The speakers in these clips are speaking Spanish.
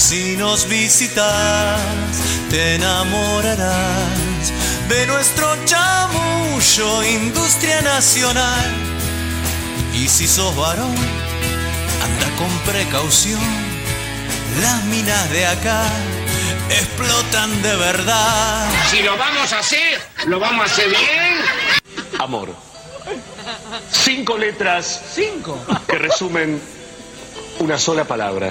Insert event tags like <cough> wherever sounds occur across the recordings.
Si nos visitas, te enamorarás de nuestro chamullo, industria nacional. Y si sos varón, anda con precaución. Las minas de acá explotan de verdad. Si lo vamos a hacer, lo vamos a hacer bien. Amor. Cinco letras. Cinco. Que resumen una sola palabra.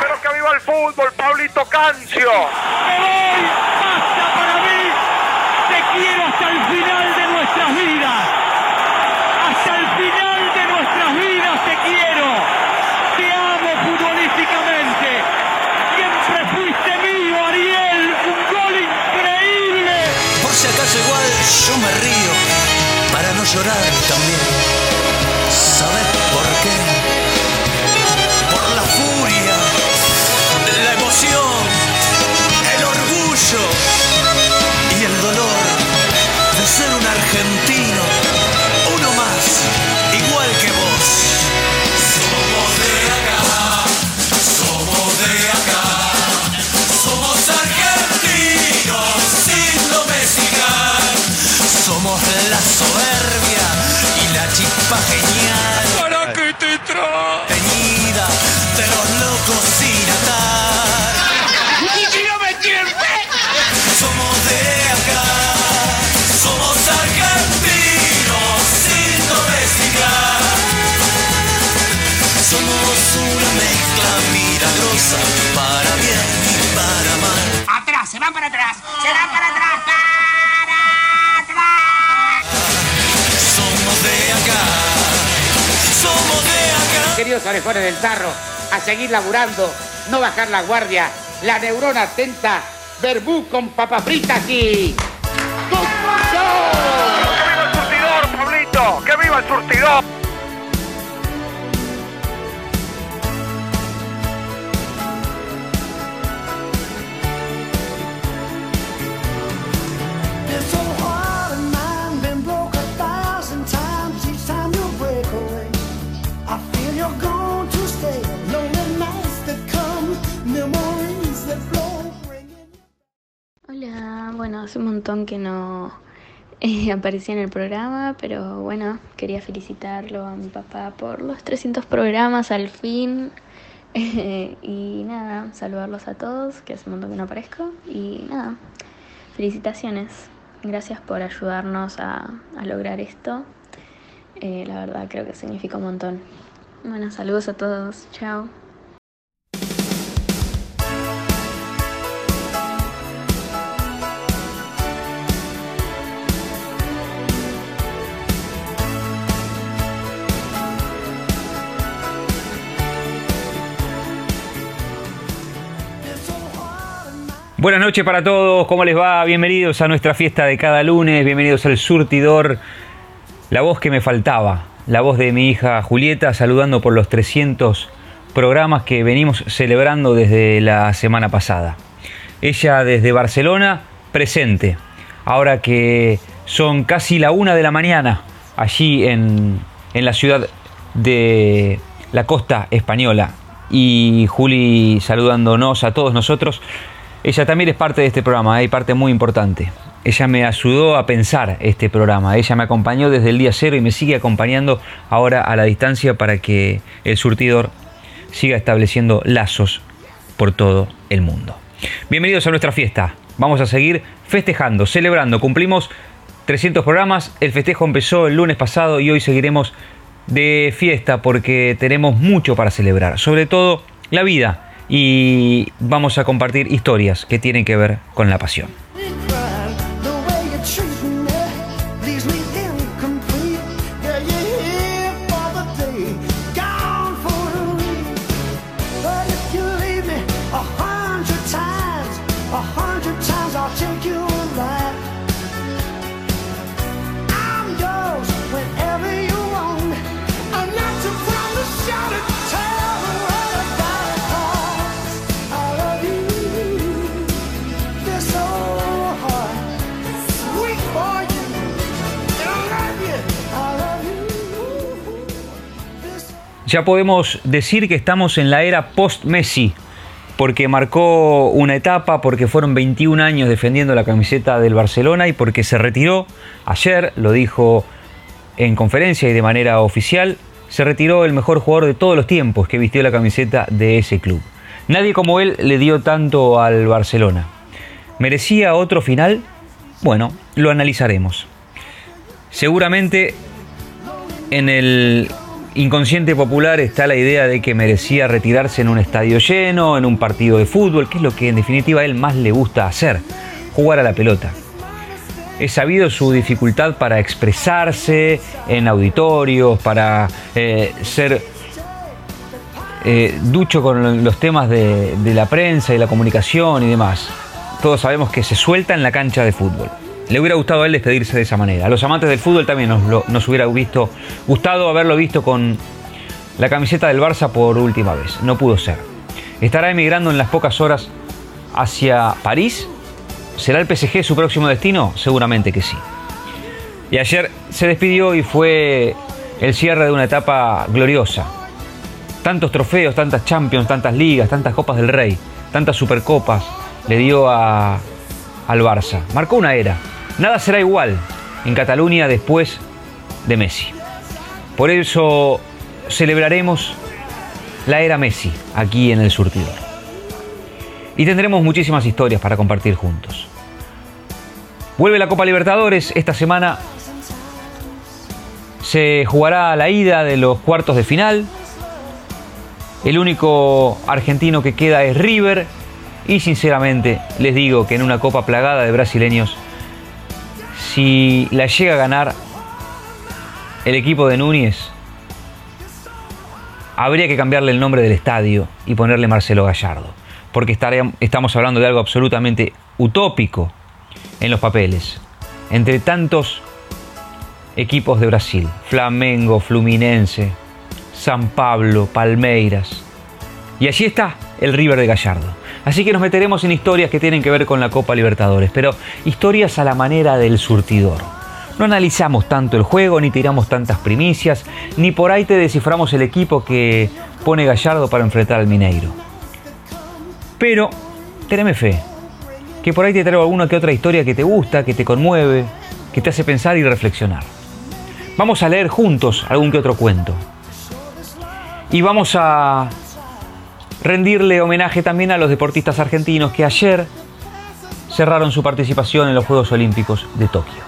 Pero que viva el fútbol, Pablito Cancio. ¡Me voy! ¡Basta para mí! ¡Te quiero hasta el final de nuestras vidas! ¡Hasta el final de nuestras vidas te quiero! ¡Te amo futbolísticamente! ¡Siempre fuiste mío, Ariel! ¡Un gol increíble! Por si acaso igual yo me río para no llorar también. Queridos orejones del tarro, a seguir laburando, no bajar la guardia, la neurona atenta, verbú con papas fritas y... ¡Que viva el surtidor, Pablito! ¡Que viva el surtidor! Montón que no <laughs> eh, aparecía en el programa, pero bueno, quería felicitarlo a mi papá por los 300 programas al fin. <laughs> Eh, y nada, saludarlos a todos, que hace un montón que no aparezco. Y nada, felicitaciones. Gracias por ayudarnos a, lograr esto. Eh, la verdad creo que significa un montón. Bueno, saludos a todos. Chao. Buenas noches para todos, ¿cómo les va? Bienvenidos a nuestra fiesta de cada lunes, bienvenidos al surtidor. La voz que me faltaba, la voz de mi hija Julieta, saludando por los 300 programas que venimos celebrando desde la semana pasada. Ella desde Barcelona, presente, ahora que son casi la una de la mañana, allí en, en la ciudad de la costa española. Y Juli saludándonos a todos nosotros. Ella también es parte de este programa, hay parte muy importante. Ella me ayudó a pensar este programa, ella me acompañó desde el día cero y me sigue acompañando ahora a la distancia para que el surtidor siga estableciendo lazos por todo el mundo. Bienvenidos a nuestra fiesta, vamos a seguir festejando, celebrando, cumplimos 300 programas, el festejo empezó el lunes pasado y hoy seguiremos de fiesta porque tenemos mucho para celebrar, sobre todo la vida y vamos a compartir historias que tienen que ver con la pasión. Ya podemos decir que estamos en la era post-Messi, porque marcó una etapa, porque fueron 21 años defendiendo la camiseta del Barcelona y porque se retiró ayer, lo dijo en conferencia y de manera oficial, se retiró el mejor jugador de todos los tiempos que vistió la camiseta de ese club. Nadie como él le dio tanto al Barcelona. ¿Merecía otro final? Bueno, lo analizaremos. Seguramente en el inconsciente popular está la idea de que merecía retirarse en un estadio lleno, en un partido de fútbol, que es lo que en definitiva a él más le gusta hacer, jugar a la pelota. He sabido su dificultad para expresarse en auditorios, para eh, ser eh, ducho con los temas de, de la prensa y la comunicación y demás. Todos sabemos que se suelta en la cancha de fútbol. Le hubiera gustado a él despedirse de esa manera. A los amantes del fútbol también nos, lo- hubiera visto, gustado haberlo visto con la camiseta del Barça por última vez. No pudo ser. ¿Estará emigrando en las pocas horas hacia París? ¿Será el PSG su próximo destino? Seguramente que sí. Y ayer se despidió y fue el cierre de una etapa gloriosa. Tantos trofeos, tantas Champions, tantas ligas, tantas Copas del Rey, tantas Supercopas le dio a- al Barça. Marcó una era. Nada será igual en Cataluña después de Messi. Por eso celebraremos la era Messi aquí en el surtidor. Y tendremos muchísimas historias para compartir juntos. Vuelve la Copa Libertadores. Esta semana se jugará la ida de los cuartos de final. El único argentino que queda es River. Y sinceramente les digo que en una copa plagada de brasileños, si la llega a ganar el equipo de Núñez, habría que cambiarle el nombre del estadio y ponerle Marcelo Gallardo. Porque estamos hablando de algo absolutamente utópico en los papeles. Entre tantos equipos de Brasil, Flamengo, Fluminense, San Pablo, Palmeiras. Y allí está el River de Gallardo. Así que nos meteremos en historias que tienen que ver con la Copa Libertadores, pero historias a la manera del surtidor. No analizamos tanto el juego, ni tiramos tantas primicias, ni por ahí te desciframos el equipo que pone Gallardo para enfrentar al Mineiro. Pero, teneme fe, que por ahí te traigo alguna que otra historia que te gusta, que te conmueve, que te hace pensar y reflexionar. Vamos a leer juntos algún que otro cuento. Y vamos a rendirle homenaje también a los deportistas argentinos que ayer cerraron su participación en los Juegos Olímpicos de Tokio.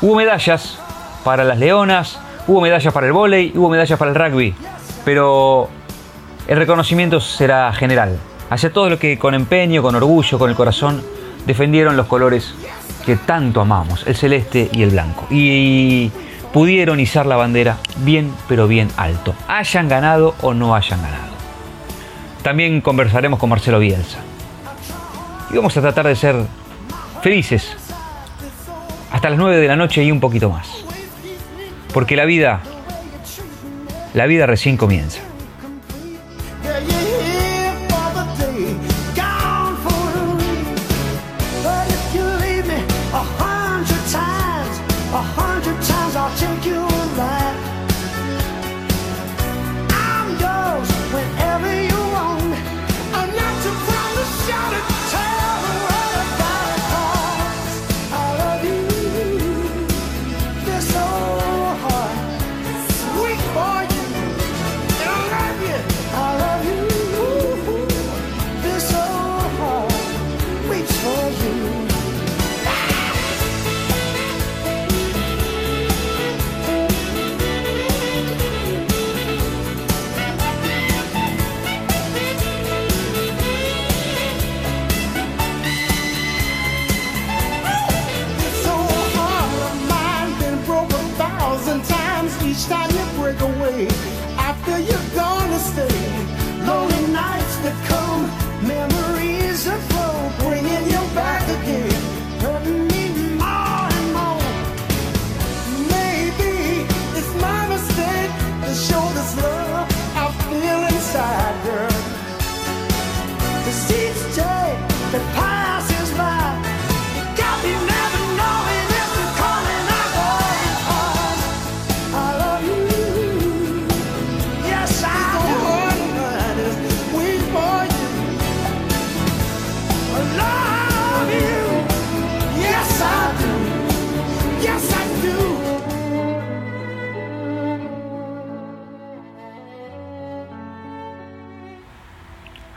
Hubo medallas para las leonas, hubo medallas para el vóley, hubo medallas para el rugby, pero el reconocimiento será general hacia todos los que con empeño, con orgullo, con el corazón defendieron los colores que tanto amamos, el celeste y el blanco. Y pudieron izar la bandera bien, pero bien alto, hayan ganado o no hayan ganado. También conversaremos con Marcelo Bielsa. Y vamos a tratar de ser felices hasta las 9 de la noche y un poquito más. Porque la vida, la vida recién comienza.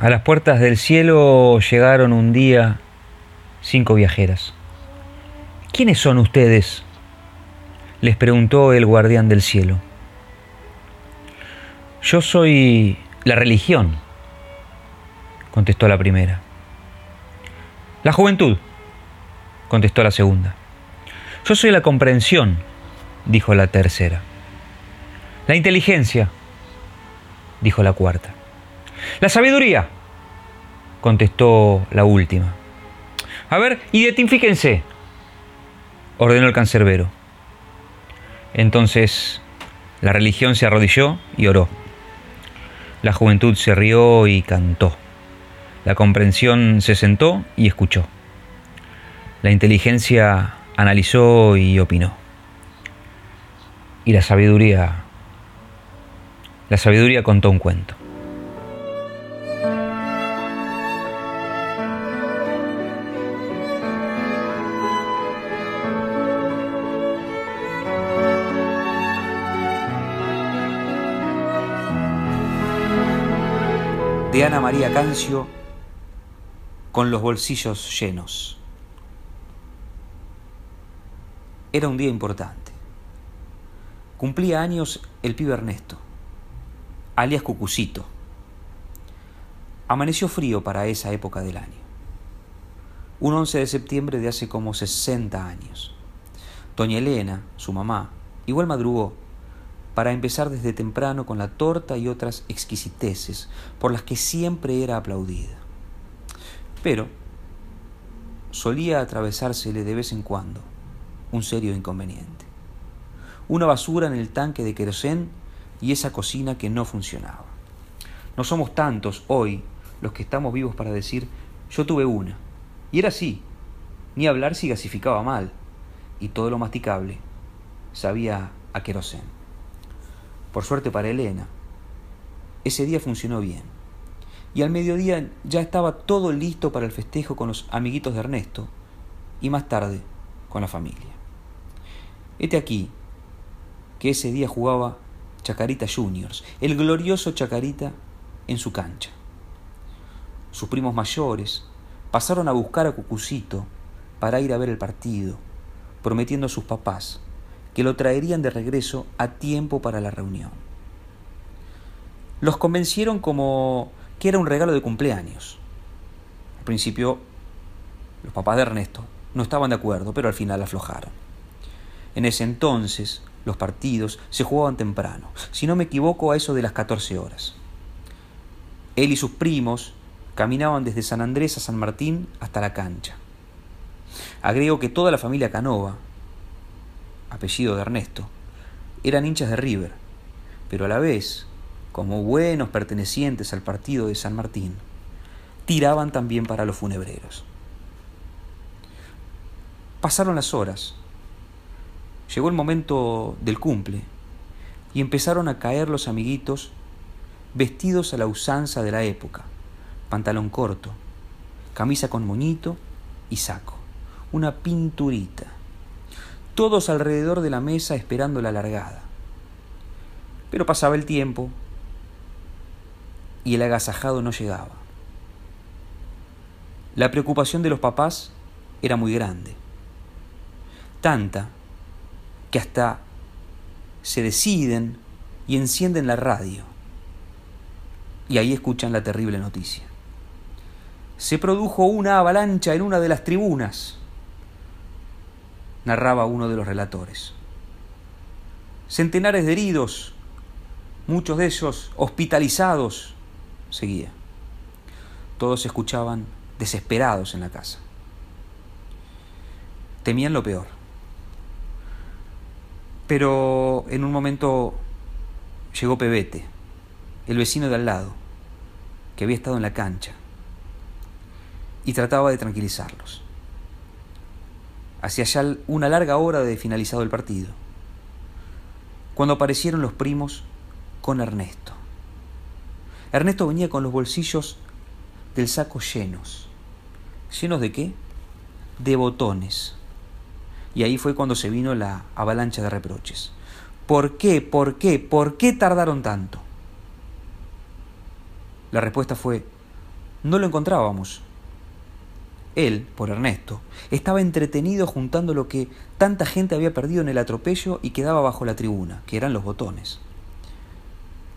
A las puertas del cielo llegaron un día cinco viajeras. ¿Quiénes son ustedes? les preguntó el guardián del cielo. Yo soy la religión, contestó la primera. La juventud, contestó la segunda. Yo soy la comprensión, dijo la tercera. La inteligencia, dijo la cuarta. La sabiduría, contestó la última. A ver, identifíquense, ordenó el cancerbero. Entonces la religión se arrodilló y oró. La juventud se rió y cantó. La comprensión se sentó y escuchó. La inteligencia analizó y opinó. Y la sabiduría, la sabiduría contó un cuento. De Ana María Cancio con los bolsillos llenos. Era un día importante. Cumplía años el pibe Ernesto, alias Cucucito. Amaneció frío para esa época del año. Un 11 de septiembre de hace como 60 años. Doña Elena, su mamá, igual madrugó para empezar desde temprano con la torta y otras exquisiteces por las que siempre era aplaudida. Pero solía atravesársele de vez en cuando un serio inconveniente. Una basura en el tanque de querosén y esa cocina que no funcionaba. No somos tantos hoy los que estamos vivos para decir yo tuve una. Y era así. Ni hablar si gasificaba mal. Y todo lo masticable sabía a querosén. Por suerte para Elena, ese día funcionó bien. Y al mediodía ya estaba todo listo para el festejo con los amiguitos de Ernesto y más tarde con la familia. Este aquí, que ese día jugaba Chacarita Juniors, el glorioso Chacarita en su cancha. Sus primos mayores pasaron a buscar a Cucucito para ir a ver el partido, prometiendo a sus papás que lo traerían de regreso a tiempo para la reunión. Los convencieron como que era un regalo de cumpleaños. Al principio, los papás de Ernesto no estaban de acuerdo, pero al final aflojaron. En ese entonces, los partidos se jugaban temprano, si no me equivoco, a eso de las 14 horas. Él y sus primos caminaban desde San Andrés a San Martín hasta la cancha. Agrego que toda la familia Canova, apellido de Ernesto, eran hinchas de River, pero a la vez, como buenos pertenecientes al partido de San Martín, tiraban también para los funebreros. Pasaron las horas, llegó el momento del cumple y empezaron a caer los amiguitos vestidos a la usanza de la época, pantalón corto, camisa con moñito y saco, una pinturita. Todos alrededor de la mesa esperando la largada. Pero pasaba el tiempo y el agasajado no llegaba. La preocupación de los papás era muy grande. Tanta que hasta se deciden y encienden la radio. Y ahí escuchan la terrible noticia. Se produjo una avalancha en una de las tribunas, narraba uno de los relatores. Centenares de heridos, muchos de ellos hospitalizados, seguía. Todos escuchaban desesperados en la casa. Temían lo peor. Pero en un momento llegó Pebete, el vecino de al lado, que había estado en la cancha, y trataba de tranquilizarlos. Hacía ya una larga hora de finalizado el partido, cuando aparecieron los primos con Ernesto. Ernesto venía con los bolsillos del saco llenos. ¿Llenos de qué? De botones. Y ahí fue cuando se vino la avalancha de reproches. ¿Por qué? ¿Por qué? ¿Por qué tardaron tanto? La respuesta fue, no lo encontrábamos. Él, por Ernesto, estaba entretenido juntando lo que tanta gente había perdido en el atropello y quedaba bajo la tribuna, que eran los botones.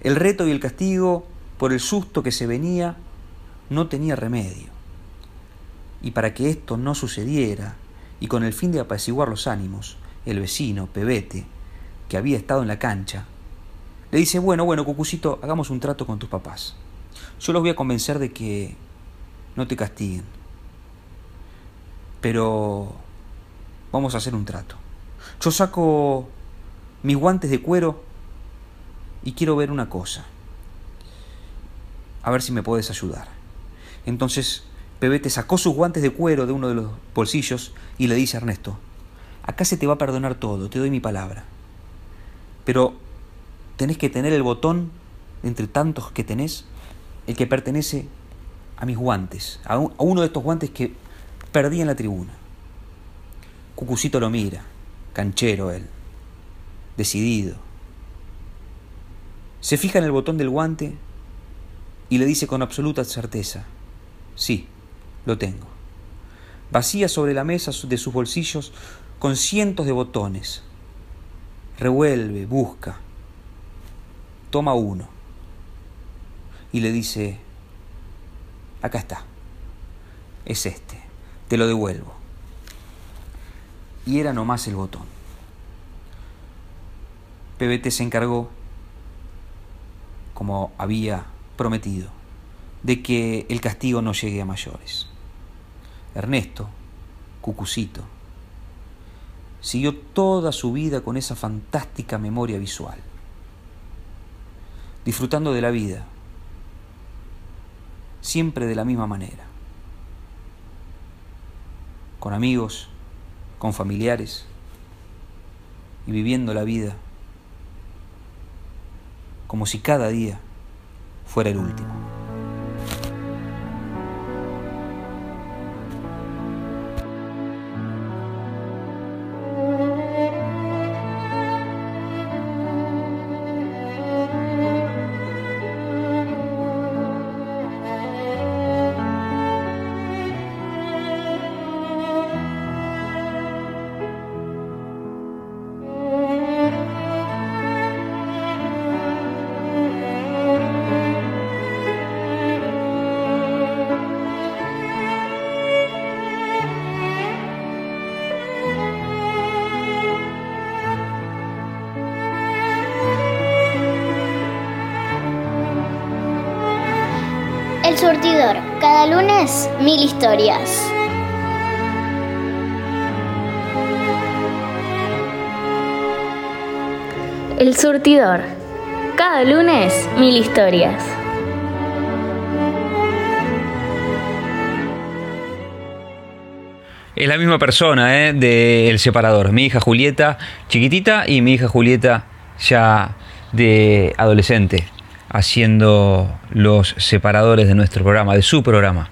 El reto y el castigo por el susto que se venía no tenía remedio. Y para que esto no sucediera, y con el fin de apaciguar los ánimos, el vecino, Pebete, que había estado en la cancha, le dice, bueno, bueno, Cucucito, hagamos un trato con tus papás. Yo los voy a convencer de que no te castiguen. Pero vamos a hacer un trato. Yo saco mis guantes de cuero y quiero ver una cosa. A ver si me puedes ayudar. Entonces Pebete sacó sus guantes de cuero de uno de los bolsillos y le dice a Ernesto, acá se te va a perdonar todo, te doy mi palabra. Pero tenés que tener el botón, entre tantos que tenés, el que pertenece a mis guantes, a, a uno de estos guantes que perdí en la tribuna. Cucucito lo mira, canchero él, decidido. Se fija en el botón del guante y le dice con absoluta certeza, sí, lo tengo. Vacía sobre la mesa de sus bolsillos con cientos de botones. Revuelve, busca. Toma uno. Y le dice, acá está. Es este. Te lo devuelvo. Y era nomás el botón. PBT se encargó, como había prometido, de que el castigo no llegue a mayores. Ernesto, Cucucito, siguió toda su vida con esa fantástica memoria visual, disfrutando de la vida, siempre de la misma manera, con amigos, con familiares y viviendo la vida como si cada día fuera el último. Surtidor, cada lunes mil historias. El surtidor. Cada lunes, mil historias. Es la misma persona ¿eh? de El Separador. Mi hija Julieta chiquitita y mi hija Julieta ya de adolescente, haciendo los separadores de nuestro programa, de su programa.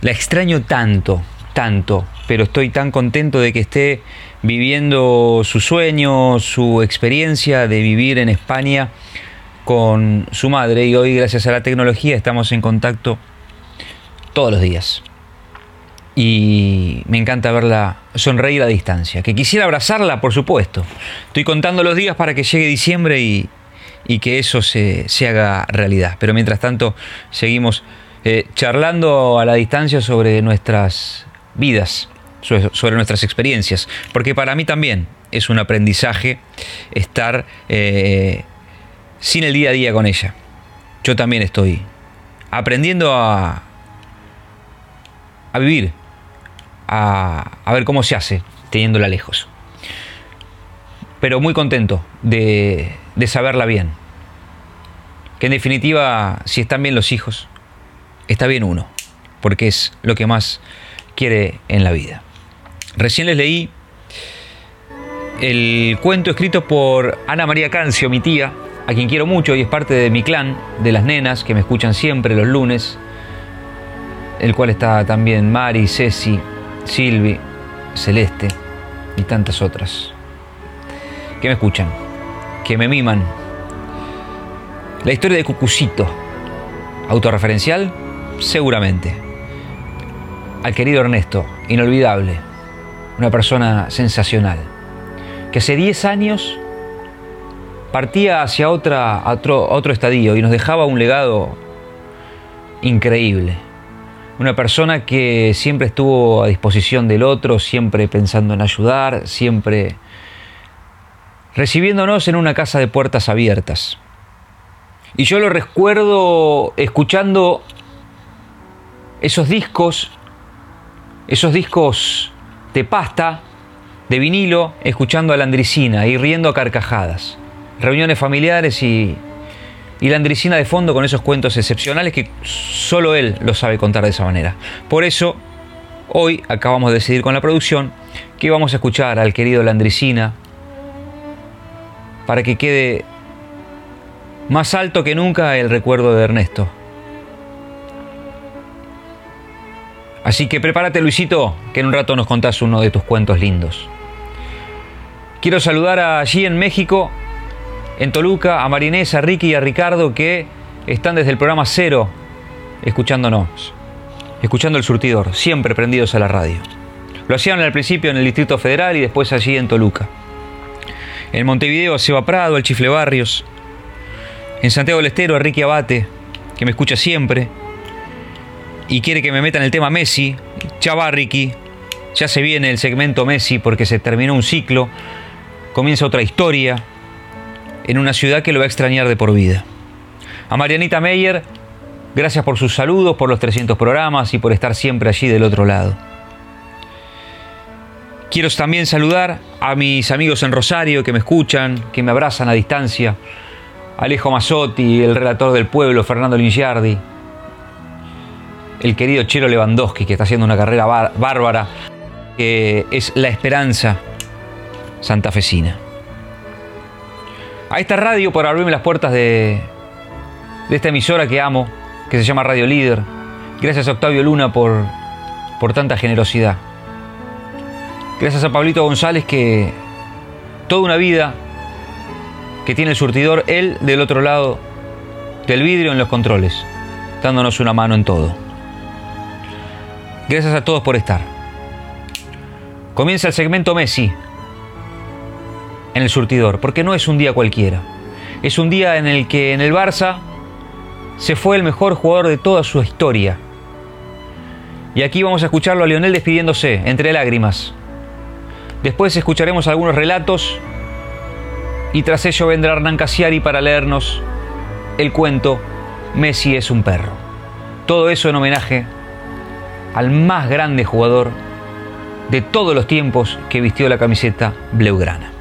La extraño tanto, tanto, pero estoy tan contento de que esté viviendo su sueño, su experiencia de vivir en España con su madre y hoy gracias a la tecnología estamos en contacto todos los días. Y me encanta verla sonreír a distancia. Que quisiera abrazarla, por supuesto. Estoy contando los días para que llegue diciembre y, y que eso se, se haga realidad. Pero mientras tanto seguimos eh, charlando a la distancia sobre nuestras vidas, sobre, nuestras experiencias, porque para mí también es un aprendizaje estar eh, sin el día a día con ella. Yo también estoy aprendiendo a, a vivir, a, a ver cómo se hace teniéndola lejos. Pero muy contento de, de saberla bien. Que en definitiva, si están bien los hijos, está bien uno, porque es lo que más quiere en la vida. Recién les leí el cuento escrito por Ana María Cancio, mi tía, a quien quiero mucho y es parte de mi clan, de las nenas que me escuchan siempre los lunes, el cual está también Mari, Ceci, Silvi, Celeste y tantas otras que me escuchan, que me miman. La historia de Cucucito, autorreferencial, seguramente. Al querido Ernesto, inolvidable, una persona sensacional, que hace 10 años partía hacia otro, otro estadio y nos dejaba un legado increíble. Una persona que siempre estuvo a disposición del otro, siempre pensando en ayudar, siempre recibiéndonos en una casa de puertas abiertas. Y yo lo recuerdo escuchando esos discos, esos discos de pasta, de vinilo, escuchando a la Andricina y riendo a carcajadas. Reuniones familiares y, y la Andricina de fondo con esos cuentos excepcionales que solo él lo sabe contar de esa manera. Por eso, hoy acabamos de decidir con la producción que vamos a escuchar al querido Landricina para que quede más alto que nunca el recuerdo de Ernesto. Así que prepárate Luisito, que en un rato nos contás uno de tus cuentos lindos. Quiero saludar allí en México, en Toluca, a Marinés, a Ricky y a Ricardo que están desde el programa cero escuchándonos, escuchando el surtidor, siempre prendidos a la radio. Lo hacían al principio en el Distrito Federal y después allí en Toluca. En Montevideo a Seba Prado, al Chifle Barrios. En Santiago del Estero a Ricky Abate, que me escucha siempre y quiere que me meta en el tema Messi. Ya va Ricky, ya se viene el segmento Messi porque se terminó un ciclo, comienza otra historia en una ciudad que lo va a extrañar de por vida. A Marianita Meyer, gracias por sus saludos, por los 300 programas y por estar siempre allí del otro lado. Quiero también saludar a mis amigos en Rosario que me escuchan, que me abrazan a distancia. Alejo Mazzotti, el relator del pueblo, Fernando Lingiardi, el querido Chelo Lewandowski, que está haciendo una carrera bar- bárbara, que es la esperanza santafesina. A esta radio por abrirme las puertas de, de esta emisora que amo, que se llama Radio Líder. Gracias a Octavio Luna por, por tanta generosidad. Gracias a Pablito González que toda una vida que tiene el surtidor, él del otro lado del vidrio en los controles, dándonos una mano en todo. Gracias a todos por estar. Comienza el segmento Messi en el surtidor, porque no es un día cualquiera. Es un día en el que en el Barça se fue el mejor jugador de toda su historia. Y aquí vamos a escucharlo a Lionel despidiéndose, entre lágrimas. Después escucharemos algunos relatos y tras ello vendrá Hernán Casiari para leernos el cuento Messi es un perro. Todo eso en homenaje al más grande jugador de todos los tiempos que vistió la camiseta blaugrana.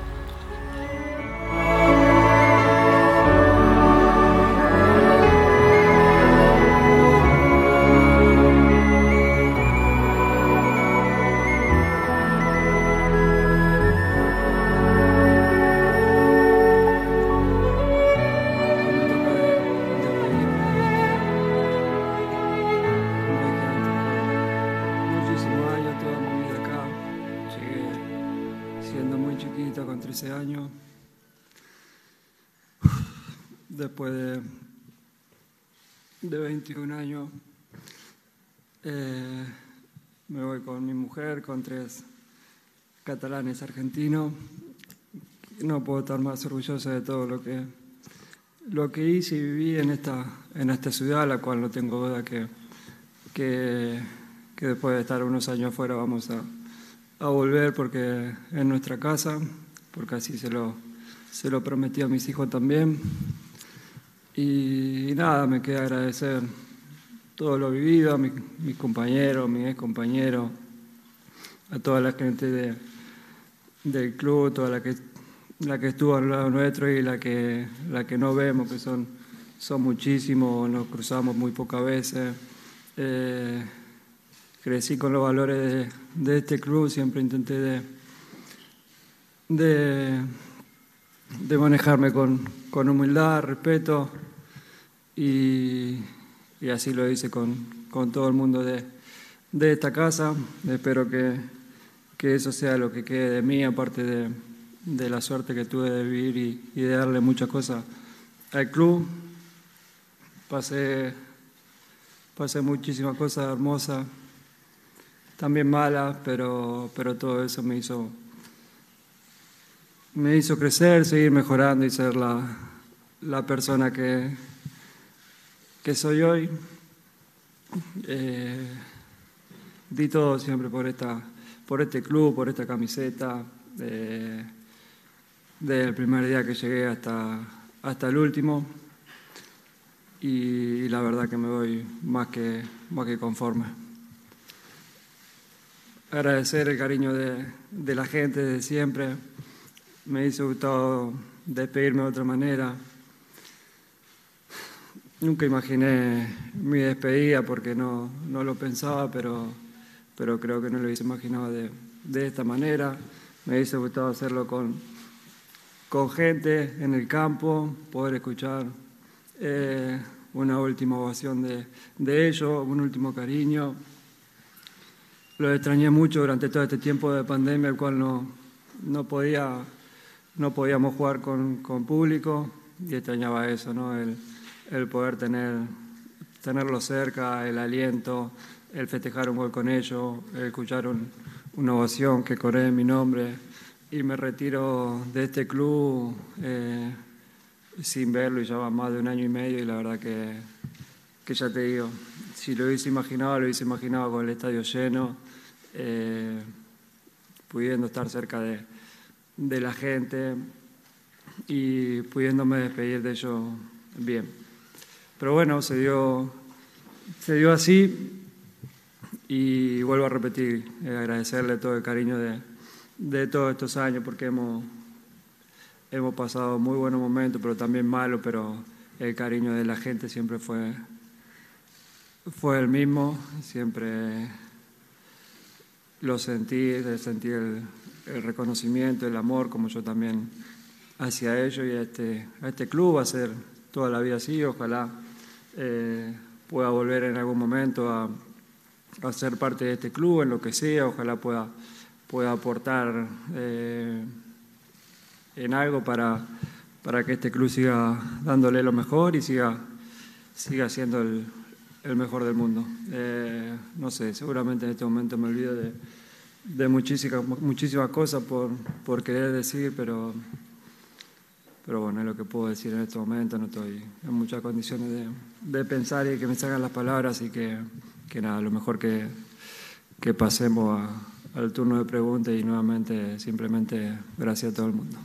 21 años, eh, me voy con mi mujer, con tres catalanes argentinos. No puedo estar más orgulloso de todo lo que, lo que hice y viví en esta, en esta ciudad, la cual no tengo duda que, que, que después de estar unos años afuera vamos a, a volver porque es nuestra casa, porque así se lo, se lo prometí a mis hijos también. Y, nada, me queda agradecer todo lo vivido, a mi- mis compañeros, mis ex compañeros, a toda la gente de, del club, toda la que, la que estuvo al lado nuestro y la que, la que no vemos, que son, son muchísimos, nos cruzamos muy pocas veces. Eh, crecí con los valores de, de este club, siempre intenté de, de, de manejarme con, con humildad, respeto y, así lo hice con, con todo el mundo de, de esta casa. Espero que, que eso sea lo que quede de mí, aparte de, de la suerte que tuve de vivir y, y de darle muchas cosas al club. Pasé, pasé muchísimas cosas hermosas, también malas, pero, pero todo eso me hizo, me hizo crecer, seguir mejorando y ser la, la persona que, que soy hoy. Eh, di todo siempre por, esta, por este club, por esta camiseta, eh, desde el primer día que llegué hasta, hasta el último. Y, la verdad que me voy más que, más que conforme. Agradecer el cariño de, de la gente de siempre. Me hizo gustado despedirme de otra manera. Nunca imaginé mi despedida porque no, no lo pensaba, pero, pero creo que no lo hubiese imaginado de, de esta manera. Me hubiese gustado hacerlo con, con gente en el campo, poder escuchar eh, una última ovación de, de ellos, un último cariño. Lo extrañé mucho durante todo este tiempo de pandemia, el cual no, no, podía, no podíamos jugar con, con público y extrañaba eso, ¿no? el, el poder tener, tenerlo cerca, el aliento, el festejar un gol con ellos, el escuchar un- una ovación que corre en mi nombre y me retiro de este club eh, sin verlo y ya va más de un año y medio y la verdad que, que ya te digo, si lo hubiese imaginado, lo hubiese imaginado con el estadio lleno, eh, pudiendo estar cerca de, de la gente y pudiéndome despedir de ellos bien. Pero bueno, se dio, se dio así y vuelvo a repetir, eh, agradecerle todo el cariño de, de todos estos años porque hemos, hemos pasado muy buenos momentos, pero también malos, pero el cariño de la gente siempre fue, fue el mismo, siempre lo sentí, sentí el, reconocimiento, el amor, como yo también hacia ellos y a este, a este club, va a ser toda la vida así, ojalá eh, pueda volver en algún momento a, ser parte de este club, en lo que sea, ojalá pueda, pueda aportar eh, en algo para, para que este club siga dándole lo mejor y siga, siga siendo el, el mejor del mundo. Eh, no sé, seguramente en este momento me olvido de, de muchísimas, muchísimas cosas por, por querer decir, pero, pero bueno, es lo que puedo decir en este momento. No estoy en muchas condiciones de, de pensar y que me salgan las palabras y que, que nada, lo mejor que, que pasemos a- al turno de preguntas y nuevamente simplemente gracias a todo el mundo.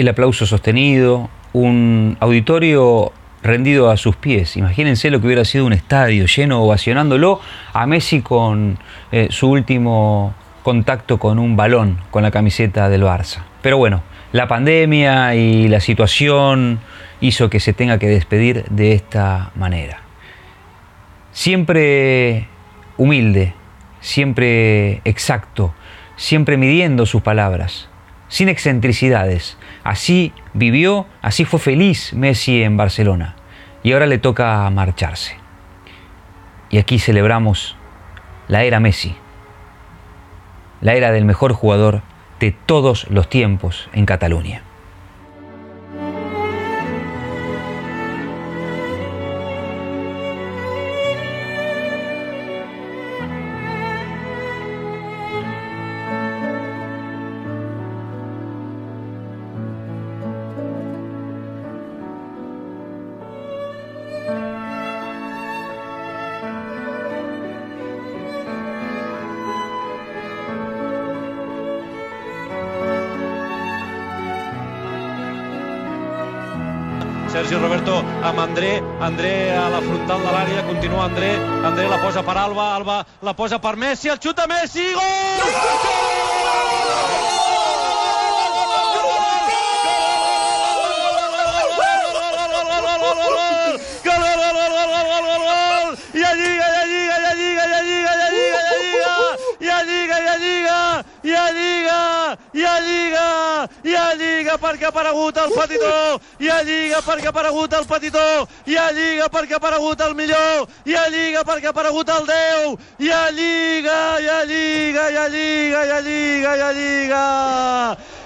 El aplauso sostenido, un auditorio rendido a sus pies. Imagínense lo que hubiera sido un estadio lleno ovacionándolo a Messi con eh, su último contacto con un balón con la camiseta del Barça. Pero bueno, la pandemia y la situación hizo que se tenga que despedir de esta manera. Siempre humilde, siempre exacto, siempre midiendo sus palabras, sin excentricidades. Así vivió, así fue feliz Messi en Barcelona. Y ahora le toca marcharse. Y aquí celebramos la era Messi, la era del mejor jugador de todos los tiempos en Cataluña. Alba, Alba la posa per Messi, el xuta Messi, gol! I a Lliga, i a Lliga, i a Lliga, i a Lliga, i a Lliga, i a Lliga, i a Lliga, i a Lliga, i a Lliga, i a Lliga, perquè ha aparegut el petitó, i a Lliga perquè ha aparegut el petitó, i a Lliga perquè ha aparegut el millor, i a Lliga perquè ha aparegut el Déu, i a Lliga, i a Lliga, i a Lliga, i a Lliga, i a Lliga.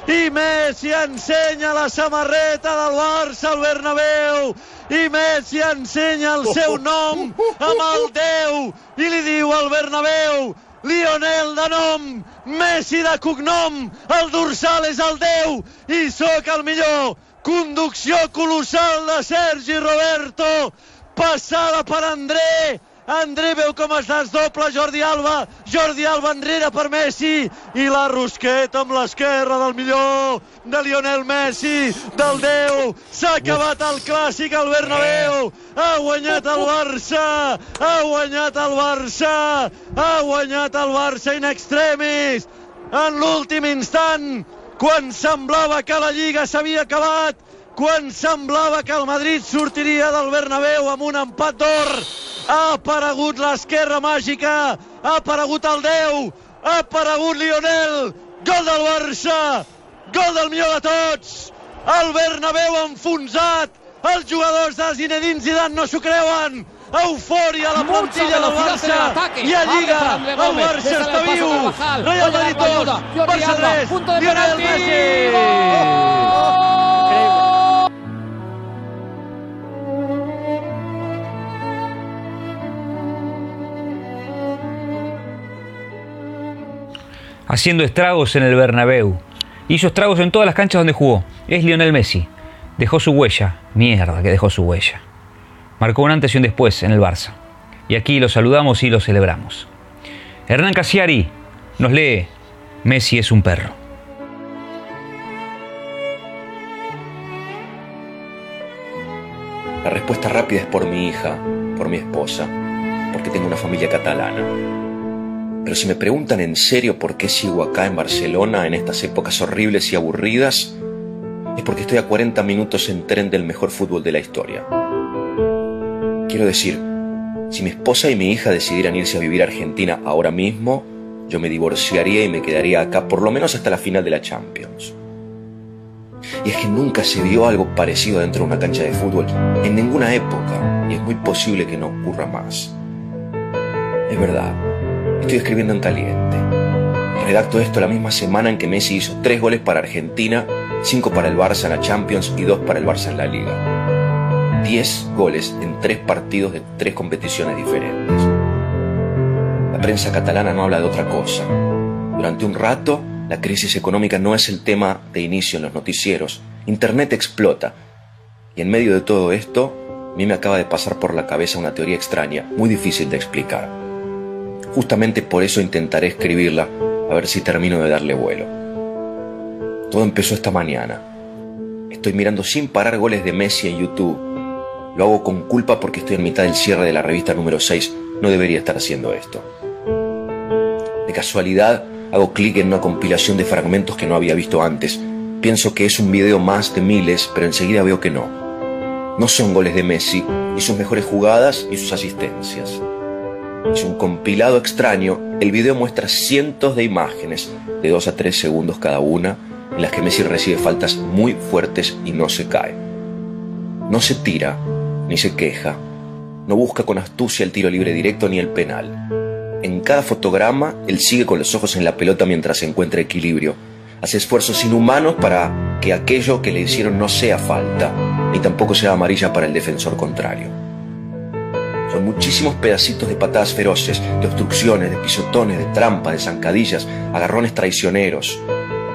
I Messi ensenya la samarreta del Barça al Bernabéu, i Messi ensenya el seu nom amb el Déu i li diu al Bernabéu Lionel de nom, Messi de cognom, el dorsal és el Déu i sóc el millor. Conducció colossal de Sergi Roberto, passada per André, André veu com es desdobla Jordi Alba, Jordi Alba enrere per Messi i la rosqueta amb l'esquerra del millor de Lionel Messi, del Déu. S'ha acabat el clàssic al Bernabéu. Ha guanyat el Barça, ha guanyat el Barça, ha guanyat el Barça in extremis. En l'últim instant, quan semblava que la Lliga s'havia acabat, quan semblava que el Madrid sortiria del Bernabéu amb un empat d'or, ha aparegut l'esquerra màgica, ha aparegut el Déu, ha aparegut Lionel, gol del Barça, gol del millor de tots, el Bernabéu enfonsat, els jugadors de Zinedine Zidane no s'ho creuen, eufòria a la plantilla del Barça i a Lliga, el. Barça està viu, Carvajal. Real Oye, Madrid Alba 2, ayuda. Jordi Barça Alba, 3, punto de Lionel. Messi. Haciendo estragos en el Bernabéu. Hizo estragos en todas las canchas donde jugó. Es Lionel Messi. Dejó su huella. Mierda que dejó su huella. Marcó un antes y un después en el Barça. Y aquí lo saludamos y lo celebramos. Hernán Casiari nos lee Messi es un perro. La respuesta rápida es por mi hija, por mi esposa, porque tengo una familia catalana. Pero si me preguntan en serio por qué sigo acá en Barcelona en estas épocas horribles y aburridas, es porque estoy a 40 minutos en tren del mejor fútbol de la historia. Quiero decir, si mi esposa y mi hija decidieran irse a vivir a Argentina ahora mismo, yo me divorciaría y me quedaría acá por lo menos hasta la final de la Champions. Y es que nunca se vio algo parecido dentro de una cancha de fútbol en ninguna época y es muy posible que no ocurra más. Es verdad, estoy escribiendo en caliente. Redacto esto la misma semana en que Messi hizo tres goles para Argentina, cinco para el Barça en la Champions y dos para el Barça en la Liga. Diez goles en tres partidos de tres competiciones diferentes. La prensa catalana no habla de otra cosa. Durante un rato, la crisis económica no es el tema de inicio en los noticieros. Internet explota. Y en medio de todo esto, a mí me acaba de pasar por la cabeza una teoría extraña, muy difícil de explicar. Justamente por eso intentaré escribirla, a ver si termino de darle vuelo. Todo empezó esta mañana. Estoy mirando sin parar goles de Messi en YouTube. Lo hago con culpa porque estoy en mitad del cierre de la revista número 6. No debería estar haciendo esto. De casualidad, hago clic en una compilación de fragmentos que no había visto antes. Pienso que es un video más de miles, pero enseguida veo que no. No son goles de Messi, ni sus mejores jugadas, ni sus asistencias. Es un compilado extraño. El video muestra cientos de imágenes, de 2 a 3 segundos cada una, en las que Messi recibe faltas muy fuertes y no se cae. No se tira, ni se queja. No busca con astucia el tiro libre directo ni el penal. En cada fotograma, él sigue con los ojos en la pelota mientras encuentra equilibrio. Hace esfuerzos inhumanos para que aquello que le hicieron no sea falta, ni tampoco sea amarilla para el defensor contrario. Son muchísimos pedacitos de patadas feroces, de obstrucciones, de pisotones, de trampa, de zancadillas, agarrones traicioneros.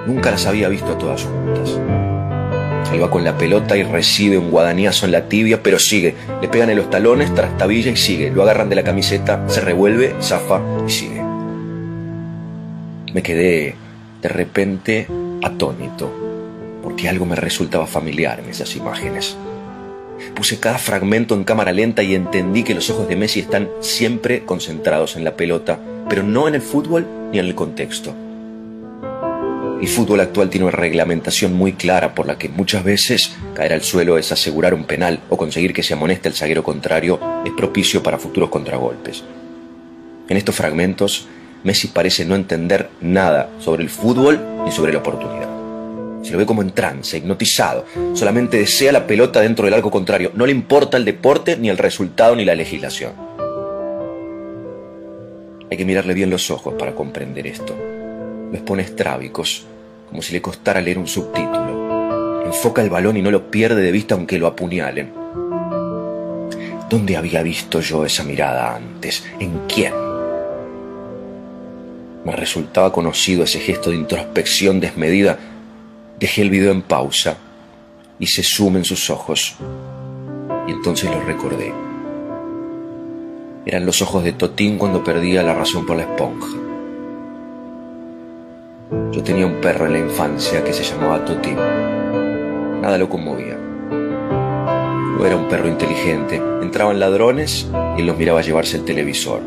Nunca las había visto todas juntas. Él va con la pelota y recibe un guadañazo en la tibia, pero sigue. Le pegan en los talones, trastabilla y sigue. Lo agarran de la camiseta, se revuelve, zafa y sigue. Me quedé de repente atónito, porque algo me resultaba familiar en esas imágenes. Puse cada fragmento en cámara lenta y entendí que los ojos de Messi están siempre concentrados en la pelota, pero no en el fútbol ni en el contexto. El fútbol actual tiene una reglamentación muy clara por la que muchas veces caer al suelo es asegurar un penal o conseguir que se amoneste el zaguero contrario es propicio para futuros contragolpes. En estos fragmentos, Messi parece no entender nada sobre el fútbol ni sobre la oportunidad. Se lo ve como en trance, hipnotizado. Solamente desea la pelota dentro del arco contrario. No le importa el deporte, ni el resultado, ni la legislación. Hay que mirarle bien los ojos para comprender esto. Los pone estrábicos, como si le costara leer un subtítulo. Enfoca el balón y no lo pierde de vista aunque lo apuñalen. ¿Dónde había visto yo esa mirada antes? ¿En quién? Me resultaba conocido ese gesto de introspección desmedida. Dejé el video en pausa y se en sus ojos. Y entonces lo recordé. Eran los ojos de Totín cuando perdía la razón por la esponja. Yo tenía un perro en la infancia que se llamaba Totín. Nada lo conmovía. No era un perro inteligente. Entraban ladrones y él los miraba llevarse el televisor.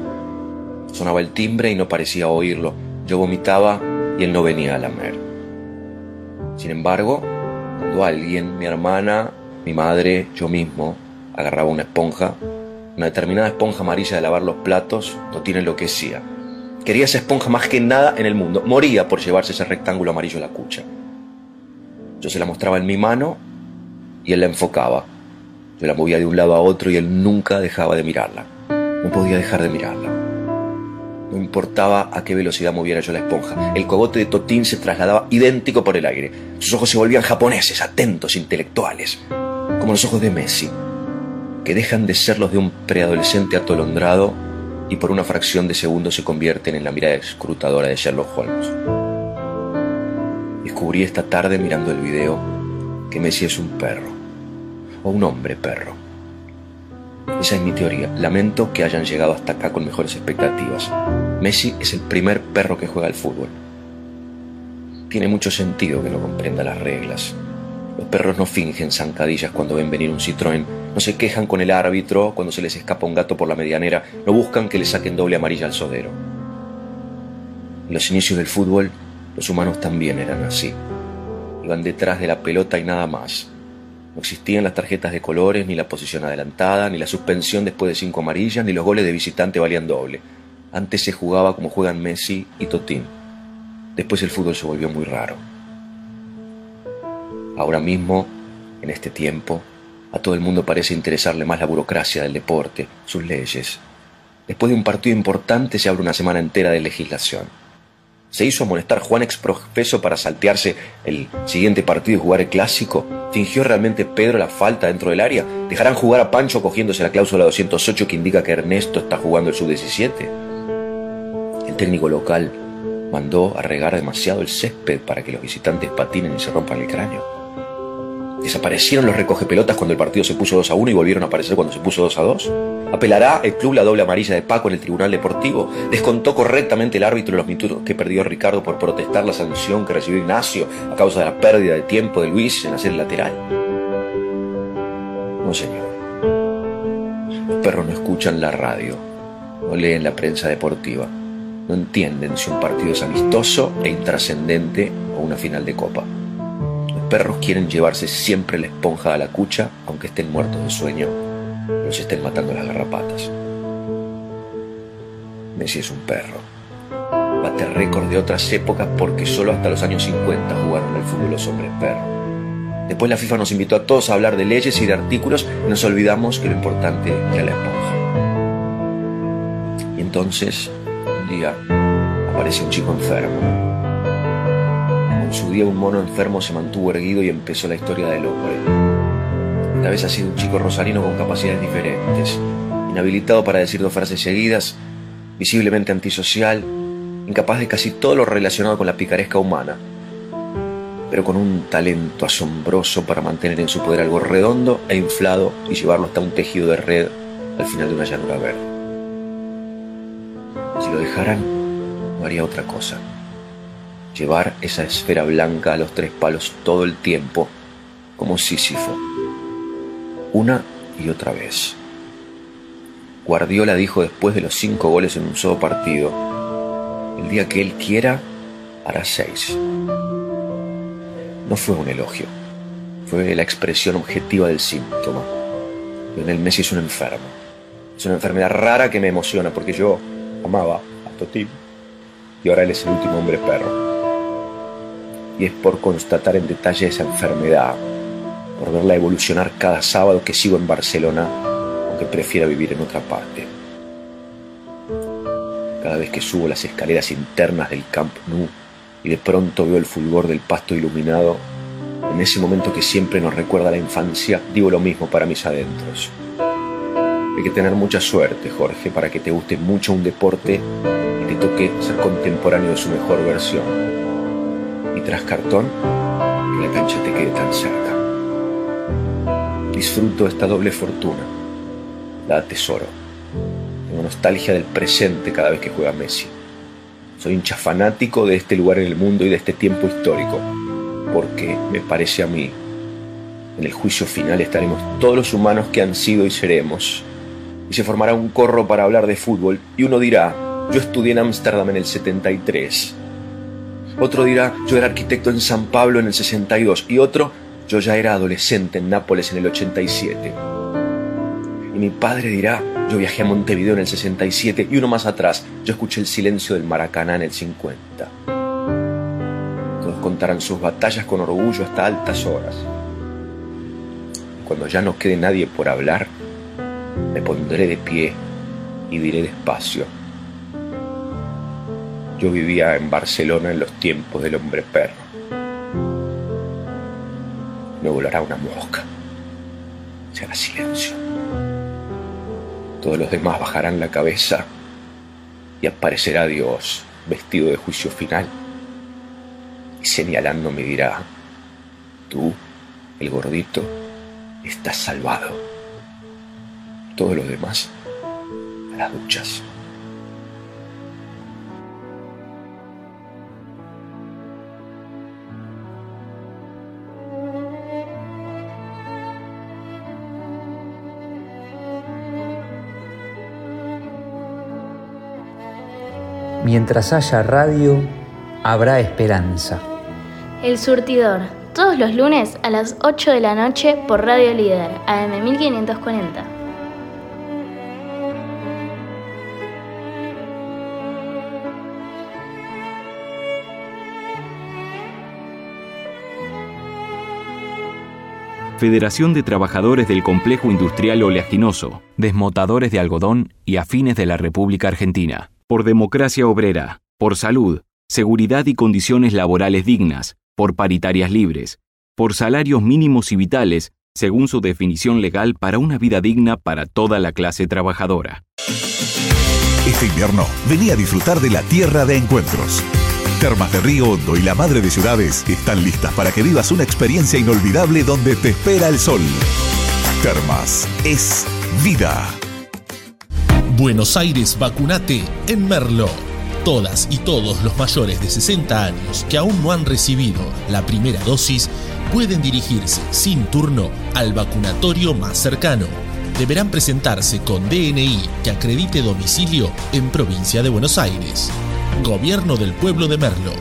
Sonaba el timbre y no parecía oírlo. Yo vomitaba y él no venía a lamer. Sin embargo, cuando alguien, mi hermana, mi madre, yo mismo, agarraba una esponja, una determinada esponja amarilla de lavar los platos, Totín enloquecía. Quería esa esponja más que nada en el mundo. Moría por llevarse ese rectángulo amarillo a la cucha. Yo se la mostraba en mi mano y él la enfocaba. Yo la movía de un lado a otro y él nunca dejaba de mirarla. No podía dejar de mirarla. No importaba a qué velocidad moviera yo la esponja. El cogote de Totín se trasladaba idéntico por el aire. Sus ojos se volvían japoneses, atentos, intelectuales. Como los ojos de Messi, que dejan de ser los de un preadolescente atolondrado y por una fracción de segundo se convierten en la mirada escrutadora de Sherlock Holmes. Descubrí esta tarde mirando el video que Messi es un perro, o un hombre perro. Esa es mi teoría. Lamento que hayan llegado hasta acá con mejores expectativas. Messi es el primer perro que juega al fútbol. Tiene mucho sentido que no comprenda las reglas. Los perros no fingen zancadillas cuando ven venir un Citroën, no se quejan con el árbitro cuando se les escapa un gato por la medianera, no buscan que le saquen doble amarilla al sodero. En los inicios del fútbol, los humanos también eran así. Iban detrás de la pelota y nada más. No existían las tarjetas de colores, ni la posición adelantada, ni la suspensión después de cinco amarillas, ni los goles de visitante valían doble. Antes se jugaba como juegan Messi y Totín. Después el fútbol se volvió muy raro. Ahora mismo, en este tiempo, a todo el mundo parece interesarle más la burocracia del deporte, sus leyes. Después de un partido importante se abre una semana entera de legislación. ¿Se hizo amonestar Juan exprofeso para saltearse el siguiente partido y jugar el clásico? ¿Fingió realmente Pedro la falta dentro del área? ¿Dejarán jugar a Pancho cogiéndose la cláusula 208 que indica que Ernesto está jugando el sub-17? El técnico local mandó a regar demasiado el césped para que los visitantes patinen y se rompan el cráneo. ¿Desaparecieron los recogepelotas cuando el partido se puso 2 a 1 y volvieron a aparecer cuando se puso 2 a 2? ¿Apelará el club la doble amarilla de Paco en el Tribunal Deportivo? ¿Descontó correctamente el árbitro los minutos que perdió Ricardo por protestar la sanción que recibió Ignacio a causa de la pérdida de tiempo de Luis en hacer el lateral? No, señor. Los perros no escuchan la radio, no leen la prensa deportiva, no entienden si un partido es amistoso e intrascendente o una final de copa. Perros quieren llevarse siempre la esponja a la cucha, aunque estén muertos de sueño, los estén matando las garrapatas. Messi es un perro. Bate récord de otras épocas porque solo hasta los años 50 jugaron al fútbol los hombres perros. Después la FIFA nos invitó a todos a hablar de leyes y de artículos y nos olvidamos que lo importante era la esponja. Y entonces, un día, aparece un chico enfermo. Su día un mono enfermo se mantuvo erguido y empezó la historia del hombre. Esta vez ha sido un chico rosarino con capacidades diferentes, inhabilitado para decir dos frases seguidas, visiblemente antisocial, incapaz de casi todo lo relacionado con la picaresca humana, pero con un talento asombroso para mantener en su poder algo redondo e inflado y llevarlo hasta un tejido de red al final de una llanura verde. Si lo dejaran, no haría otra cosa. Llevar esa esfera blanca a los tres palos todo el tiempo, como Sísifo. Una y otra vez. Guardiola dijo después de los cinco goles en un solo partido, el día que él quiera, hará seis. No fue un elogio, fue la expresión objetiva del síntoma. Lionel Messi es un enfermo. Es una enfermedad rara que me emociona porque yo amaba a Totín y ahora él es el último hombre perro. Y es por constatar en detalle esa enfermedad, por verla evolucionar cada sábado que sigo en Barcelona, aunque prefiera vivir en otra parte. Cada vez que subo las escaleras internas del Camp Nou y de pronto veo el fulgor del pasto iluminado, en ese momento que siempre nos recuerda la infancia, digo lo mismo para mis adentros. Hay que tener mucha suerte, Jorge, para que te guste mucho un deporte y te toque ser contemporáneo de su mejor versión. Y tras cartón, que la cancha te quede tan cerca. Disfruto esta doble fortuna. La atesoro. Tengo nostalgia del presente cada vez que juega Messi. Soy hincha fanático de este lugar en el mundo y de este tiempo histórico, porque me parece a mí, en el juicio final estaremos todos los humanos que han sido y seremos, y se formará un corro para hablar de fútbol, y uno dirá, yo estudié en Ámsterdam en el 73, otro dirá, yo era arquitecto en San Pablo en el 62, y otro, yo ya era adolescente en Nápoles en el 87. Y mi padre dirá, yo viajé a Montevideo en el 67 y uno más atrás, yo escuché el silencio del Maracaná en el 50. Todos contarán sus batallas con orgullo hasta altas horas. Cuando ya no quede nadie por hablar, me pondré de pie y diré despacio. Yo vivía en Barcelona en los tiempos del hombre perro. Me volará una mosca. Se hará silencio. Todos los demás bajarán la cabeza y aparecerá Dios vestido de juicio final y señalándome dirá, tú, el gordito, estás salvado. Todos los demás a las duchas. Mientras haya radio, habrá esperanza. El Surtidor, todos los lunes a las 8 de la noche por Radio Líder, AM 1540. Federación de Trabajadores del Complejo Industrial Oleaginoso, Desmotadores de Algodón y Afines de la República Argentina. Por democracia obrera, por salud, seguridad y condiciones laborales dignas, por paritarias libres, por salarios mínimos y vitales, según su definición legal para una vida digna para toda la clase trabajadora. Este invierno, vení a disfrutar de la tierra de encuentros. Termas de Río Hondo y la Madre de Ciudades están listas para que vivas una experiencia inolvidable donde te espera el sol. Termas es vida. Buenos Aires Vacunate en Merlo. Todas y todos los mayores de 60 años que aún no han recibido la primera dosis pueden dirigirse sin turno al vacunatorio más cercano. Deberán presentarse con DNI que acredite domicilio en provincia de Buenos Aires. Gobierno del Pueblo de Merlo.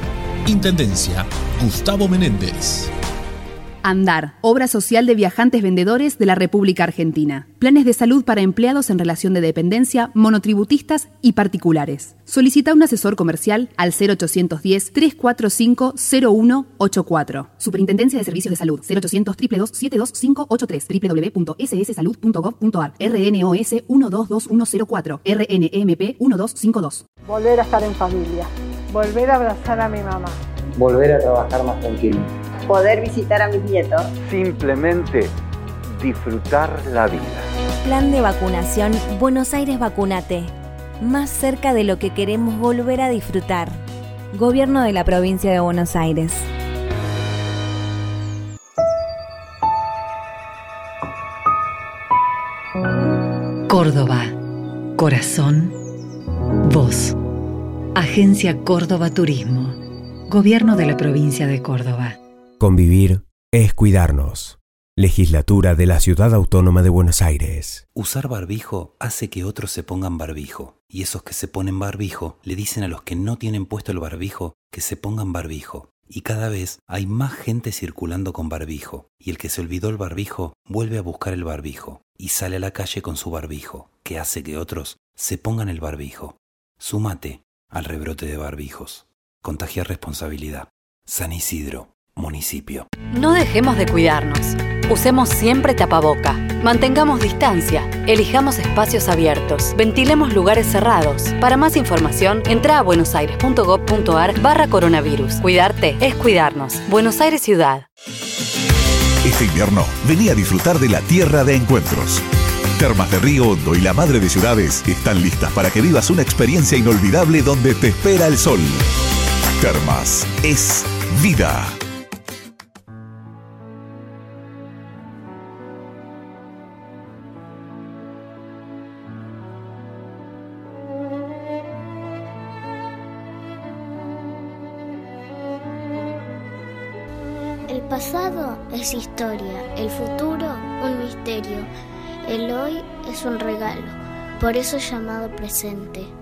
Intendencia Gustavo Menéndez. Andar, obra social de viajantes vendedores de la República Argentina. Planes de salud para empleados en relación de dependencia, monotributistas y particulares. Solicita un asesor comercial al 0810-345-0184. Superintendencia de Servicios de Salud 0800 222 72583 www.sssalud.gov.ar RNOS 122104 RNMP 1252. Volver a estar en familia. Volver a abrazar a mi mamá. Volver a trabajar más tranquilo. Poder visitar a mis nietos. Simplemente disfrutar la vida. Plan de vacunación Buenos Aires Vacunate. Más cerca de lo que queremos volver a disfrutar. Gobierno de la provincia de Buenos Aires. Córdoba. Corazón. Voz. Agencia Córdoba Turismo. Gobierno de la provincia de Córdoba. Convivir es cuidarnos. Legislatura de la Ciudad Autónoma de Buenos Aires. Usar barbijo hace que otros se pongan barbijo. Y esos que se ponen barbijo le dicen a los que no tienen puesto el barbijo que se pongan barbijo. Y cada vez hay más gente circulando con barbijo. Y el que se olvidó el barbijo vuelve a buscar el barbijo. Y sale a la calle con su barbijo, que hace que otros se pongan el barbijo. Súmate al rebrote de barbijos. Contagia responsabilidad. San Isidro, municipio. No dejemos de cuidarnos. Usemos siempre tapaboca. Mantengamos distancia. Elijamos espacios abiertos. Ventilemos lugares cerrados. Para más información, entra a buenosaires.gov.ar barra coronavirus. Cuidarte es cuidarnos. Buenos Aires Ciudad. Este invierno, vení a disfrutar de la tierra de encuentros. Termas de Río Hondo y la Madre de Ciudades están listas para que vivas una experiencia inolvidable donde te espera el sol. Termas es vida. Es un regalo, por eso es llamado presente.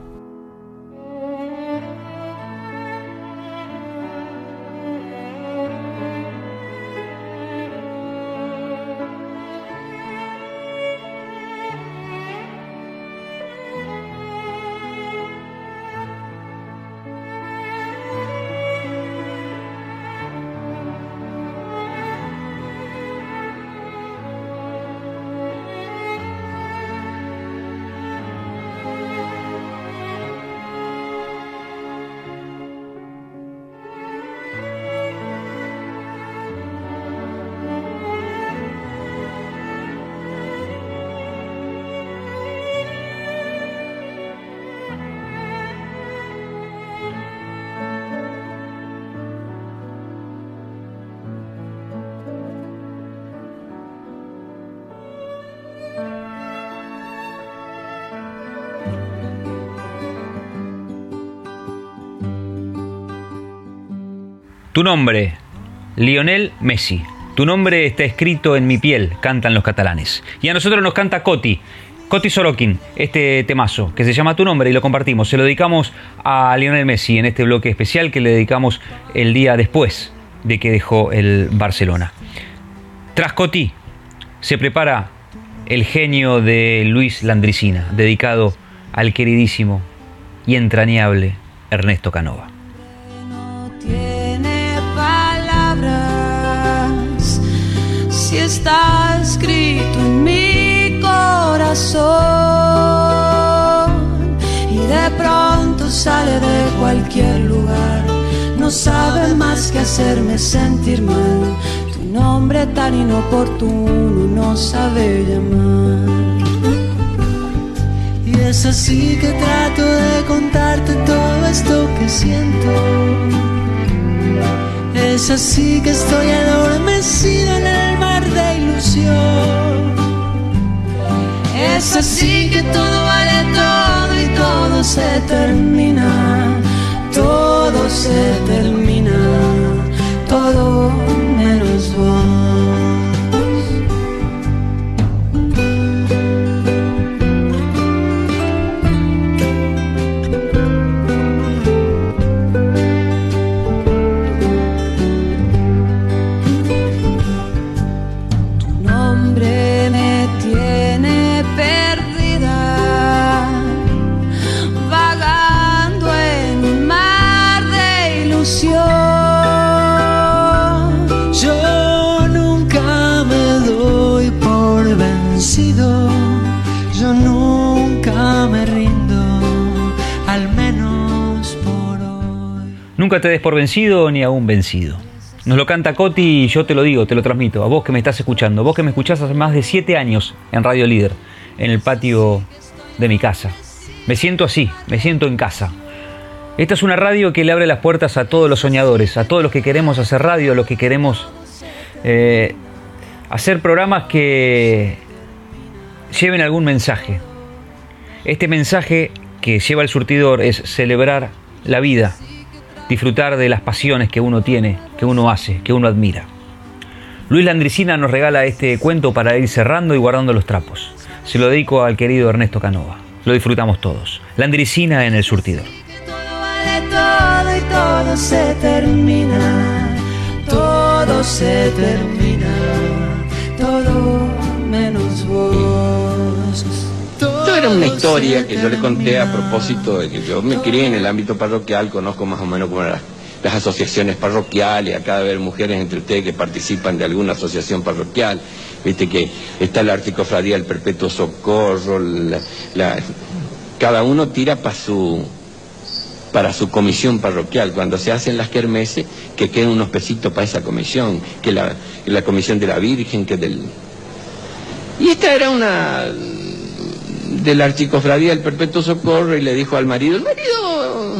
Tu nombre, Lionel Messi. Tu nombre está escrito en mi piel, cantan los catalanes. Y a nosotros nos canta Coti. Coti Sorokin, este temazo que se llama Tu nombre y lo compartimos. Se lo dedicamos a Lionel Messi en este bloque especial que le dedicamos el día después de que dejó el Barcelona. Tras Coti se prepara el genio de Luis Landricina, dedicado al queridísimo y entrañable Ernesto Canova. Está escrito en mi corazón. Y de pronto sale de cualquier lugar. No sabe más que hacerme sentir mal. Tu nombre tan inoportuno no sabe llamar. Y es así que trato de contarte todo esto que siento. Es así que estoy adormecido en el de ilusión. Es así que todo vale todo y todo se termina. Todo se termina. Todo Nunca te des por vencido ni aún vencido. Nos lo canta Coti y yo te lo digo, te lo transmito. A vos que me estás escuchando, vos que me escuchás hace más de siete años en Radio Líder, en el patio de mi casa. Me siento así, me siento en casa. Esta es una radio que le abre las puertas a todos los soñadores, a todos los que queremos hacer radio, a los que queremos eh, hacer programas que lleven algún mensaje. Este mensaje que lleva el surtidor es celebrar la vida, disfrutar de las pasiones que uno tiene, que uno hace, que uno admira. Luis Landricina nos regala este cuento para ir cerrando y guardando los trapos. Se lo dedico al querido Ernesto Canova. Lo disfrutamos todos. Landricina en el surtidor. Era una historia que yo le conté a propósito de que yo me crié en el ámbito parroquial, conozco más o menos cómo las asociaciones parroquiales, acá de haber mujeres entre ustedes que participan de alguna asociación parroquial, viste que está la articofradía del Perpetuo Socorro, cada uno tira para su para su comisión parroquial, cuando se hacen las kermeses, que queden unos pesitos para esa comisión, que la, la comisión de la Virgen, que del... Y esta era una de la archicofradía del Perpetuo Socorro y le dijo al marido, el marido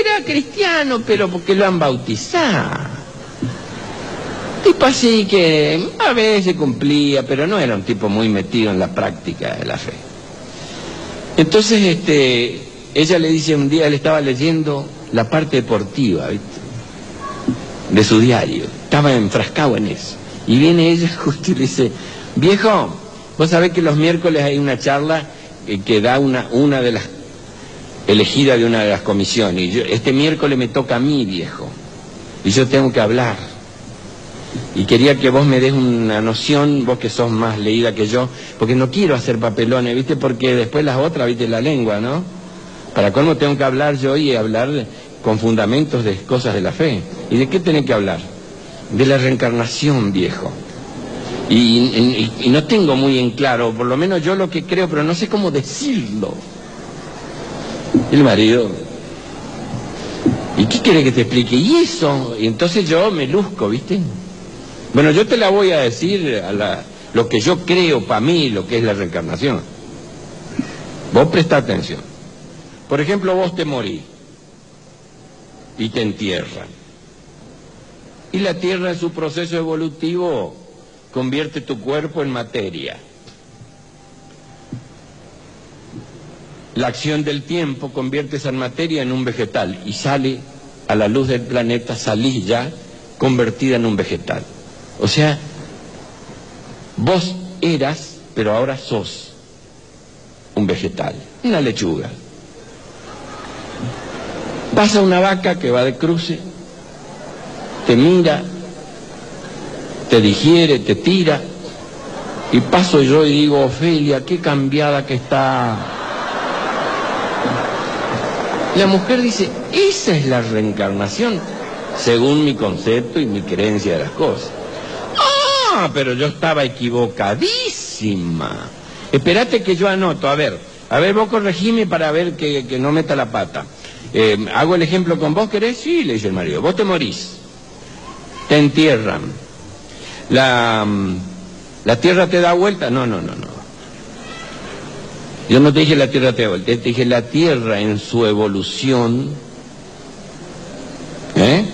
era cristiano, pero porque lo han bautizado. Tipo así que a veces cumplía, pero no era un tipo muy metido en la práctica de la fe. Entonces, este, ella le dice un día, él estaba leyendo la parte deportiva, de su diario, estaba enfrascado en eso. Y viene ella justo <laughs> y le dice, viejo, vos sabés que los miércoles hay una charla que da una, una de las elegida de una de las comisiones. Y yo, este miércoles me toca a mí, viejo. Y yo tengo que hablar. Y quería que vos me des una noción, vos que sos más leída que yo, porque no quiero hacer papelones, ¿viste? Porque después las otras, ¿viste? La lengua, ¿no? Para colmo tengo que hablar yo y hablar con fundamentos de cosas de la fe. ¿Y de qué tenés que hablar? De la reencarnación, viejo. Y, no tengo muy en claro, por lo menos yo lo que creo, pero no sé cómo decirlo. El marido. ¿Y qué quiere que te explique? Y eso. Y entonces yo me luzco, ¿viste? Bueno, yo te la voy a decir a la, lo que yo creo para mí, lo que es la reencarnación. Vos presta atención. Por ejemplo, vos te morís y te entierran. Y la tierra en su proceso evolutivo convierte tu cuerpo en materia. La acción del tiempo convierte esa materia en un vegetal y sale a la luz del planeta, salís ya convertida en un vegetal. O sea, vos eras, pero ahora sos un vegetal, una lechuga. Pasa una vaca que va de cruce, te mira, te digiere, te tira, y paso yo y digo, Ofelia, qué cambiada que está. La mujer dice, esa es la reencarnación, según mi concepto y mi creencia de las cosas. Ah, pero yo estaba equivocadísima. Espérate que yo anoto, a ver, a ver, vos corregime para ver que, no meta la pata. Eh, ¿Hago el ejemplo con vos, querés? Sí, le dice el marido. Vos te morís, te entierran. La, mm, la tierra te da vuelta. No, no, no, no. Yo no te dije la Tierra te da vuelta, te dije la Tierra en su evolución. ¿Eh?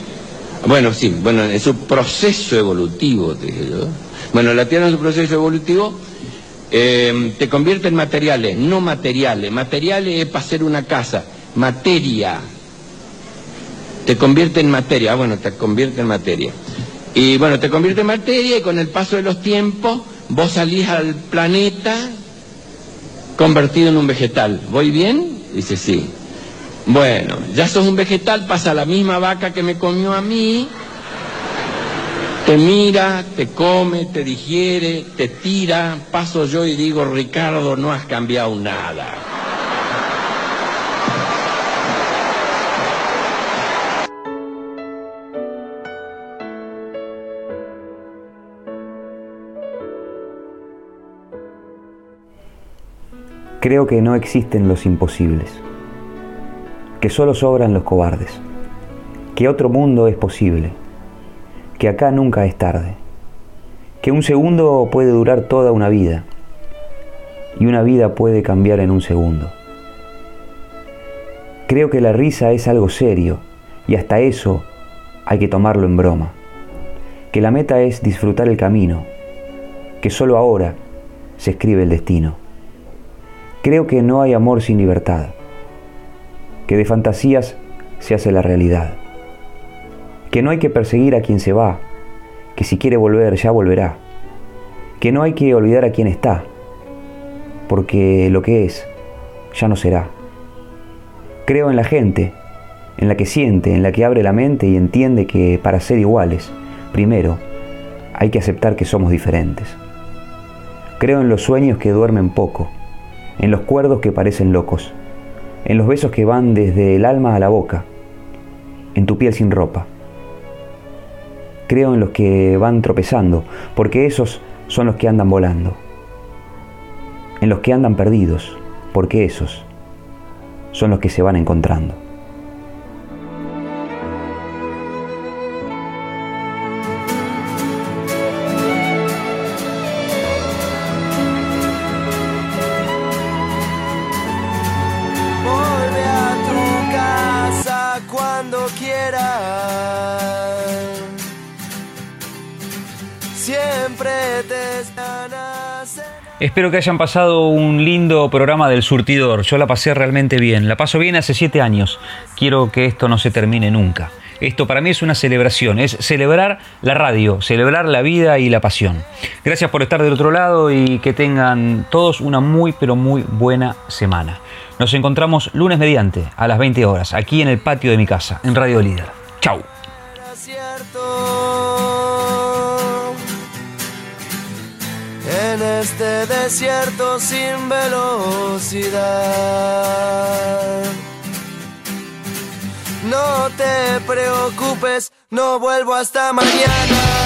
Bueno, sí, bueno, en su proceso evolutivo, te dije yo. Bueno, la Tierra en su proceso evolutivo eh, te convierte en materiales, no materiales. Materiales es para hacer una casa, materia. Te convierte en materia, ah, bueno, te convierte en materia. Y bueno, te convierte en materia y con el paso de los tiempos vos salís al planeta convertido en un vegetal. ¿Voy bien? Dice, sí. Bueno, ya sos un vegetal, pasa la misma vaca que me comió a mí, te mira, te come, te digiere, te tira, paso yo y digo, Ricardo, no has cambiado nada. Creo que no existen los imposibles, que solo sobran los cobardes, que otro mundo es posible, que acá nunca es tarde, que un segundo puede durar toda una vida y una vida puede cambiar en un segundo. Creo que la risa es algo serio y hasta eso hay que tomarlo en broma, que la meta es disfrutar el camino, que solo ahora se escribe el destino. Creo que no hay amor sin libertad, que de fantasías se hace la realidad, que no hay que perseguir a quien se va, que si quiere volver ya volverá, que no hay que olvidar a quien está, porque lo que es ya no será. Creo en la gente, en la que siente, en la que abre la mente y entiende que para ser iguales, primero, hay que aceptar que somos diferentes. Creo en los sueños que duermen poco, en los cuerdos que parecen locos, en los besos que van desde el alma a la boca, en tu piel sin ropa. Creo en los que van tropezando, porque esos son los que andan volando. En los que andan perdidos, porque esos son los que se van encontrando. Espero que hayan pasado un lindo programa del surtidor. Yo la pasé realmente bien. La paso bien hace siete años. Quiero que esto no se termine nunca. Esto para mí es una celebración, es celebrar la radio, celebrar la vida y la pasión. Gracias por estar del otro lado y que tengan todos una muy pero muy buena semana. Nos encontramos lunes mediante a las 20 horas aquí en el patio de mi casa, en Radio Líder. Chau. Este desierto sin velocidad. No te preocupes, no vuelvo hasta mañana.